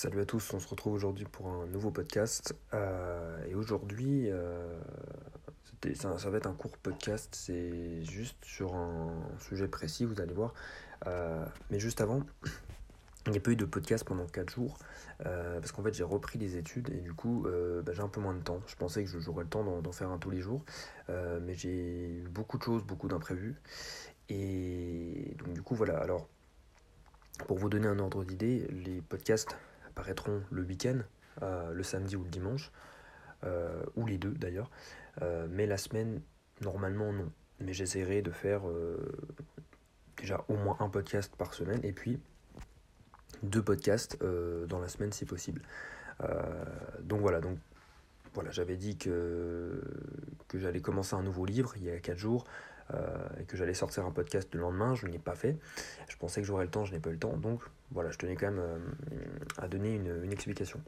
Salut à tous, on se retrouve aujourd'hui pour un nouveau podcast. Euh, et aujourd'hui, euh, ça, va être un court podcast, c'est juste sur un sujet précis, vous allez voir. Euh, mais juste avant, il n'y a pas eu de podcast pendant 4 jours, parce qu'en fait j'ai repris les études et du coup bah, j'ai un peu moins de temps. Je pensais que j'aurais le temps d'en faire un tous les jours, mais j'ai eu beaucoup de choses, beaucoup d'imprévus. Et donc du coup voilà, alors pour vous donner un ordre d'idée, les podcasts apparaîtront le week-end, euh, le samedi ou le dimanche, euh, ou les deux d'ailleurs, euh, mais la semaine, normalement non. Mais j'essaierai de faire déjà au moins un podcast par semaine, et puis deux podcasts dans la semaine si possible. donc voilà, donc voilà, j'avais dit que, que j'allais commencer un nouveau livre il y a 4 jours. Euh, et que j'allais sortir un podcast le lendemain, je ne l'ai pas fait. Je pensais que j'aurais le temps, je n'ai pas eu le temps. Donc voilà, je tenais quand même euh, à donner une, explication.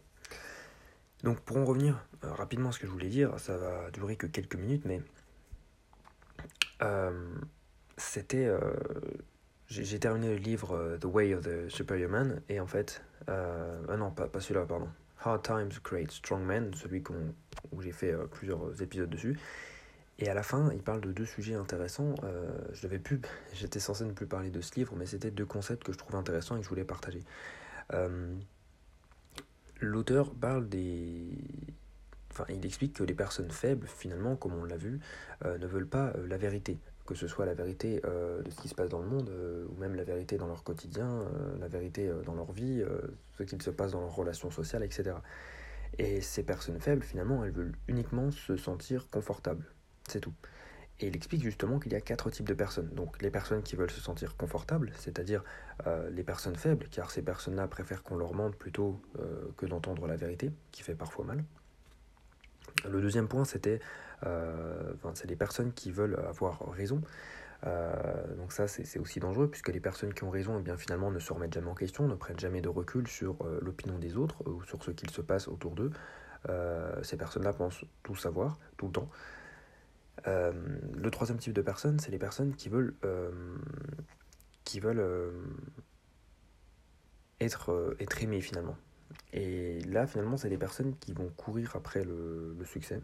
Donc pour en revenir euh, rapidement à ce que je voulais dire, ça va durer que quelques minutes, mais c'était... j'ai terminé le livre The Way of the Superior Man, et en fait... ah non, pas, pas celui-là, pardon. Hard Times Create Strong Men, celui où j'ai fait plusieurs épisodes dessus. Et à la fin, il parle de deux sujets intéressants. Euh, je devais plus, j'étais censé ne plus parler de ce livre, mais c'était deux concepts que je trouvais intéressants et que je voulais partager. Euh, l'auteur parle des, enfin, il explique que les personnes faibles, finalement, comme on l'a vu, euh, ne veulent pas la vérité, que ce soit la vérité de ce qui se passe dans le monde, ou même la vérité dans leur quotidien, la vérité dans leur vie, ce qu'il se passe dans leurs relations sociales, etc. Et ces personnes faibles, finalement, elles veulent uniquement se sentir confortables c'est tout. Et il explique justement qu'il y a quatre types de personnes. Donc les personnes qui veulent se sentir confortables, c'est-à-dire euh, les personnes faibles, car ces personnes-là préfèrent qu'on leur mente plutôt euh, que d'entendre la vérité, qui fait parfois mal. Le deuxième point, c'était, euh, c'est les personnes qui veulent avoir raison. donc ça, c'est aussi dangereux, puisque les personnes qui ont raison, eh bien, finalement, ne se remettent jamais en question, ne prennent jamais de recul sur l'opinion des autres ou sur ce qu'il se passe autour d'eux. ces personnes-là pensent tout savoir, tout le temps. Euh, le troisième type de personnes, c'est les personnes qui veulent, euh, qui veulent euh, être, être aimées finalement. Et là, finalement, c'est des personnes qui vont courir après le, succès,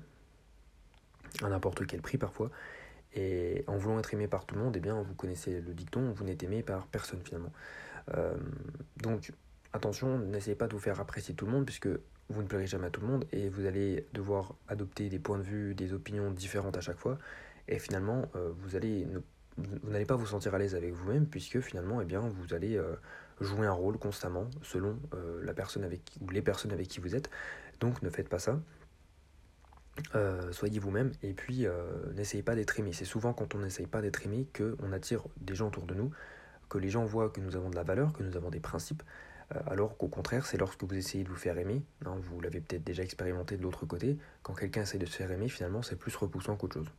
à n'importe quel prix parfois. Et en voulant être aimé par tout le monde, eh bien, vous connaissez le dicton, vous n'êtes aimé par personne finalement. donc, attention, n'essayez pas de vous faire apprécier tout le monde, puisque vous ne plairez jamais à tout le monde et vous allez devoir adopter des points de vue, des opinions différentes à chaque fois. Et finalement, euh, vous allez vous n'allez pas vous sentir à l'aise avec vous-même puisque finalement, eh bien, vous allez euh, jouer un rôle constamment selon euh, la personne avec ou les personnes avec qui vous êtes. Donc, ne faites pas ça. soyez vous-même et puis n'essayez pas d'être aimé. C'est souvent quand on n'essaye pas d'être aimé qu'on attire des gens autour de nous, que les gens voient que nous avons de la valeur, que nous avons des principes, alors qu'au contraire, c'est lorsque vous essayez de vous faire aimer, hein, vous l'avez peut-être déjà expérimenté de l'autre côté, quand quelqu'un essaie de se faire aimer, finalement, c'est plus repoussant qu'autre chose.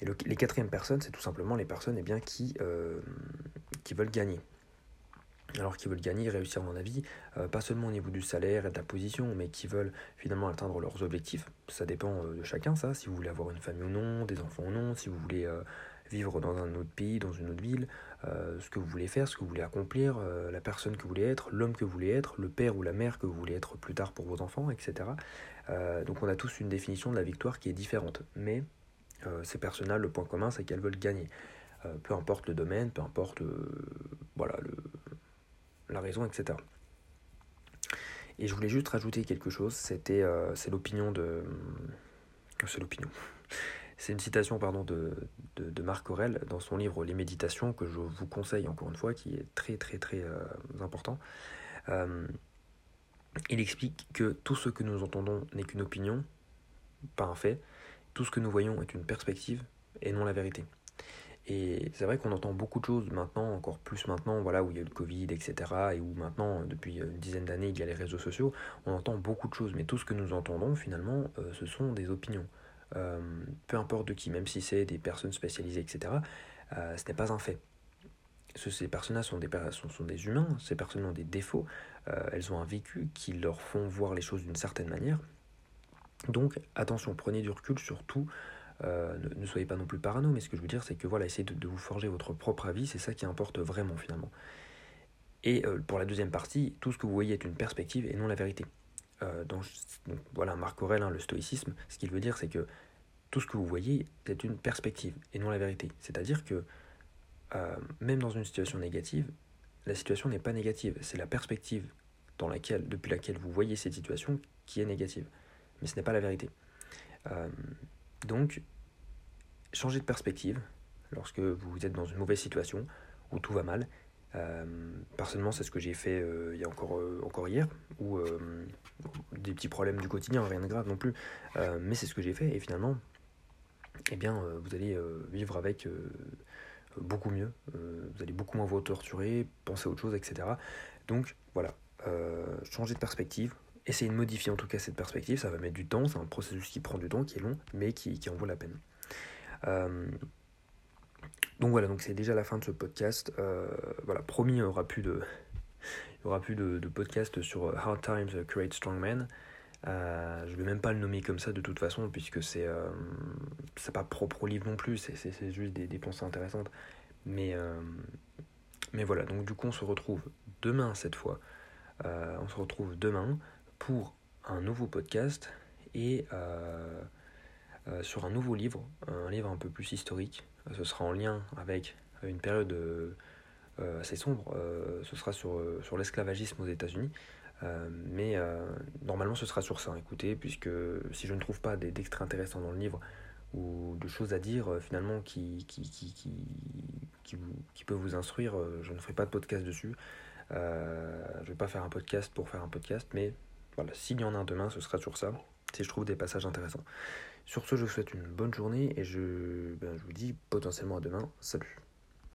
Et les quatrièmes personnes, c'est tout simplement les personnes eh bien, qui, euh, qui veulent gagner. Alors qui veulent gagner, réussir dans la vie, euh, pas seulement au niveau du salaire et de la position, mais qui veulent finalement atteindre leurs objectifs. Ça dépend de chacun, ça, si vous voulez avoir une famille ou non, des enfants ou non, si vous voulez vivre dans un autre pays, dans une autre ville, euh, ce que vous voulez faire, ce que vous voulez accomplir, euh, la personne que vous voulez être, l'homme que vous voulez être, le père ou la mère que vous voulez être plus tard pour vos enfants, etc. Euh, donc on a tous une définition de la victoire qui est différente. Mais ces personnes-là, le point commun, c'est qu'elles veulent gagner. peu importe le domaine, peu importe voilà, la raison, etc. Et je voulais juste rajouter quelque chose, c'était c'est l'opinion de... C'est l'opinion. C'est une citation pardon, de, de, Marc Aurel dans son livre Les Méditations, que je vous conseille encore une fois, qui est très très très euh, important. Euh, il explique que tout ce que nous entendons n'est qu'une opinion, pas un fait. Tout ce que nous voyons est une perspective et non la vérité. Et c'est vrai qu'on entend beaucoup de choses maintenant, encore plus maintenant, voilà, où il y a eu le Covid, etc., et où maintenant, depuis une dizaine d'années, il y a les réseaux sociaux, on entend beaucoup de choses, mais tout ce que nous entendons, finalement, euh, ce sont des opinions. Euh, peu importe de qui, même si c'est des personnes spécialisées, etc., euh, ce n'est pas un fait. Ces personnes-là sont des, sont, des humains, ces personnes ont des défauts, euh, elles ont un vécu qui leur font voir les choses d'une certaine manière. Donc attention, prenez du recul sur tout, ne, soyez pas non plus parano, mais ce que je veux dire, c'est que voilà, essayez de, vous forger votre propre avis, c'est ça qui importe vraiment finalement. Et pour la deuxième partie, tout ce que vous voyez est une perspective et non la vérité. donc, voilà, Marc Aurèle, hein, le stoïcisme, ce qu'il veut dire, c'est que tout ce que vous voyez est une perspective et non la vérité. C'est-à-dire que même dans une situation négative, la situation n'est pas négative, c'est la perspective dans laquelle, depuis laquelle vous voyez cette situation qui est négative. Mais ce n'est pas la vérité. Euh, donc, changez de perspective lorsque vous êtes dans une mauvaise situation où tout va mal. Euh, personnellement, c'est ce que j'ai fait euh, il y a encore, encore hier, ou des petits problèmes du quotidien, rien de grave non plus, mais c'est ce que j'ai fait, et finalement, eh bien, vous allez vivre avec beaucoup mieux, vous allez beaucoup moins vous torturer, penser à autre chose, etc. Donc voilà, changer de perspective, essayer de modifier en tout cas cette perspective, ça va mettre du temps, c'est un processus qui prend du temps, qui est long, mais qui, en vaut la peine. Euh, donc voilà, c'est déjà la fin de ce podcast. Euh, voilà, promis, il n'y aura plus de, podcast sur euh, Hard Times Create Strong Men. Je ne vais même pas le nommer comme ça de toute façon, puisque c'est c'est pas propre au livre non plus, c'est juste des, pensées intéressantes. Mais, mais voilà, donc du coup on se retrouve demain cette fois. on se retrouve demain pour un nouveau podcast et euh, euh, sur un nouveau livre, un livre un peu plus historique. Ce sera en lien avec une période euh, assez sombre. ce sera sur l'esclavagisme aux États-Unis. Mais normalement, ce sera sur ça. Écoutez, puisque si je ne trouve pas d'extraits intéressants dans le livre ou de choses à dire finalement qui, qui, qui, qui, vous, peuvent vous instruire, je ne ferai pas de podcast dessus. je ne vais pas faire un podcast pour faire un podcast, mais voilà, s'il y en a un demain, ce sera sur ça, si je trouve des passages intéressants. Sur ce, je vous souhaite une bonne journée et je, ben, je vous dis potentiellement à demain. Salut